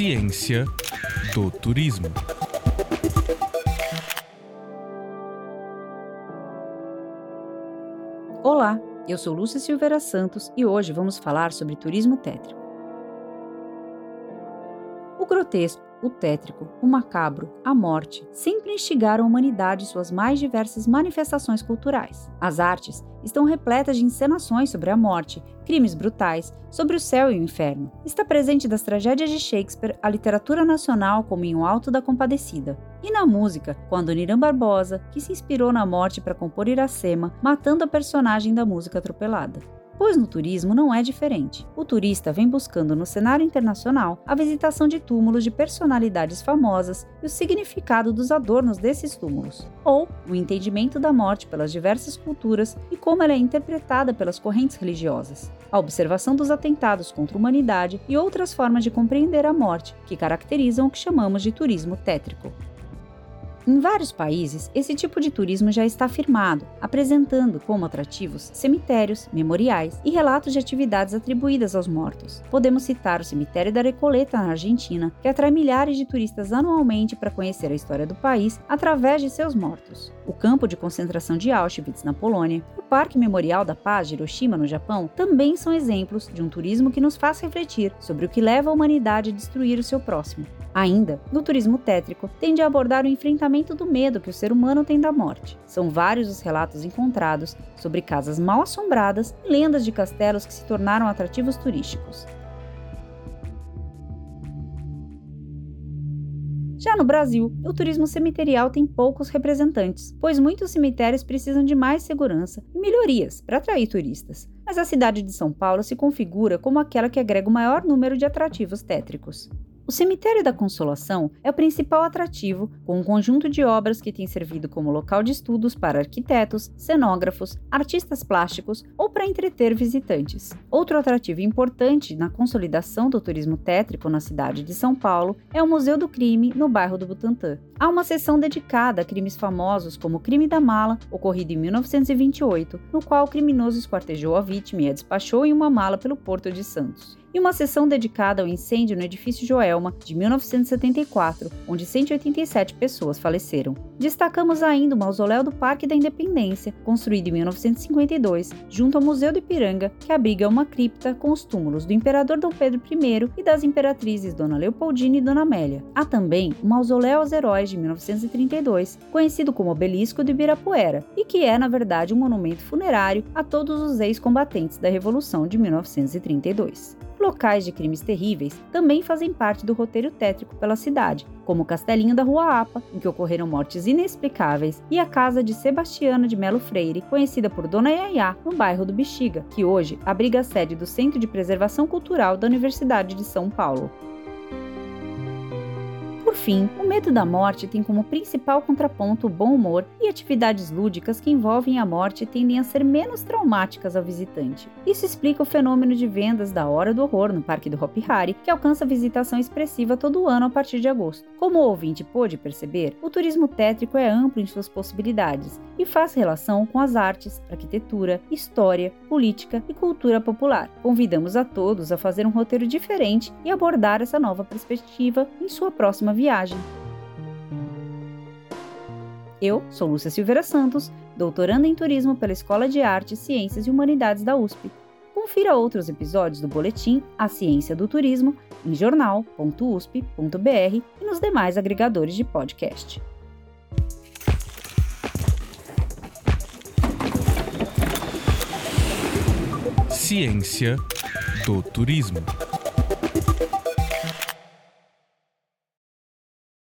Ciência do turismo. Olá, eu sou Lúcia Silveira Santos e hoje vamos falar sobre turismo tétrico. O grotesco o tétrico, o macabro, a morte, sempre instigaram a humanidade em suas mais diversas manifestações culturais. As artes estão repletas de encenações sobre a morte, crimes brutais, sobre o céu e o inferno. Está presente das tragédias de Shakespeare a literatura nacional como em O Alto da Compadecida. E na música, com Adoniran Barbosa, que se inspirou na morte para compor Iracema, matando a personagem da música atropelada pois no turismo não é diferente. O turista vem buscando no cenário internacional a visitação de túmulos de personalidades famosas e o significado dos adornos desses túmulos, ou o entendimento da morte pelas diversas culturas e como ela é interpretada pelas correntes religiosas, a observação dos atentados contra a humanidade e outras formas de compreender a morte que caracterizam o que chamamos de turismo tétrico. Em vários países, esse tipo de turismo já está firmado, apresentando como atrativos cemitérios, memoriais e relatos de atividades atribuídas aos mortos. Podemos citar o Cemitério da Recoleta, na Argentina, que atrai milhares de turistas anualmente para conhecer a história do país através de seus mortos. O campo de concentração de Auschwitz, na Polônia, Parque Memorial da Paz de Hiroshima, no Japão, também são exemplos de um turismo que nos faz refletir sobre o que leva a humanidade a destruir o seu próximo. Ainda, no turismo tétrico, tende a abordar o enfrentamento do medo que o ser humano tem da morte. São vários os relatos encontrados sobre casas mal assombradas e lendas de castelos que se tornaram atrativos turísticos. Já no Brasil, o turismo cemiterial tem poucos representantes, pois muitos cemitérios precisam de mais segurança e melhorias para atrair turistas. Mas a cidade de São Paulo se configura como aquela que agrega o maior número de atrativos tétricos. O Cemitério da Consolação é o principal atrativo, com um conjunto de obras que tem servido como local de estudos para arquitetos, cenógrafos, artistas plásticos ou para entreter visitantes. Outro atrativo importante na consolidação do turismo tétrico na cidade de São Paulo é o Museu do Crime, no bairro do Butantã. Há uma seção dedicada a crimes famosos como o crime da mala, ocorrido em 1928, no qual o criminoso esquartejou a vítima e a despachou em uma mala pelo Porto de Santos e uma sessão dedicada ao incêndio no edifício Joelma, de 1974, onde 187 pessoas faleceram. Destacamos ainda o Mausoléu do Parque da Independência, construído em 1952, junto ao Museu do Ipiranga, que abriga uma cripta com os túmulos do imperador Dom Pedro I e das imperatrizes Dona Leopoldina e Dona Amélia. Há também o Mausoléu aos Heróis de 1932, conhecido como Obelisco do Ibirapuera, e que é, na verdade, um monumento funerário a todos os ex-combatentes da Revolução de 1932 locais de crimes terríveis também fazem parte do roteiro tétrico pela cidade, como o Castelinho da Rua Apa, em que ocorreram mortes inexplicáveis, e a casa de Sebastiana de Melo Freire, conhecida por Dona Yaya, no bairro do Bexiga, que hoje abriga a sede do Centro de Preservação Cultural da Universidade de São Paulo. Por fim, o medo da morte tem como principal contraponto o bom humor e atividades lúdicas que envolvem a morte tendem a ser menos traumáticas ao visitante. Isso explica o fenômeno de vendas da Hora do Horror no Parque do Hopi Hari, que alcança visitação expressiva todo ano a partir de agosto. Como o ouvinte pôde perceber, o turismo tétrico é amplo em suas possibilidades e faz relação com as artes, arquitetura, história, política e cultura popular. Convidamos a todos a fazer um roteiro diferente e abordar essa nova perspectiva em sua próxima viagem. Eu sou Lúcia Silveira Santos, doutoranda em turismo pela Escola de Artes, Ciências e Humanidades da USP. Confira outros episódios do boletim A Ciência do Turismo em jornal.usp.br e nos demais agregadores de podcast. Ciência do Turismo.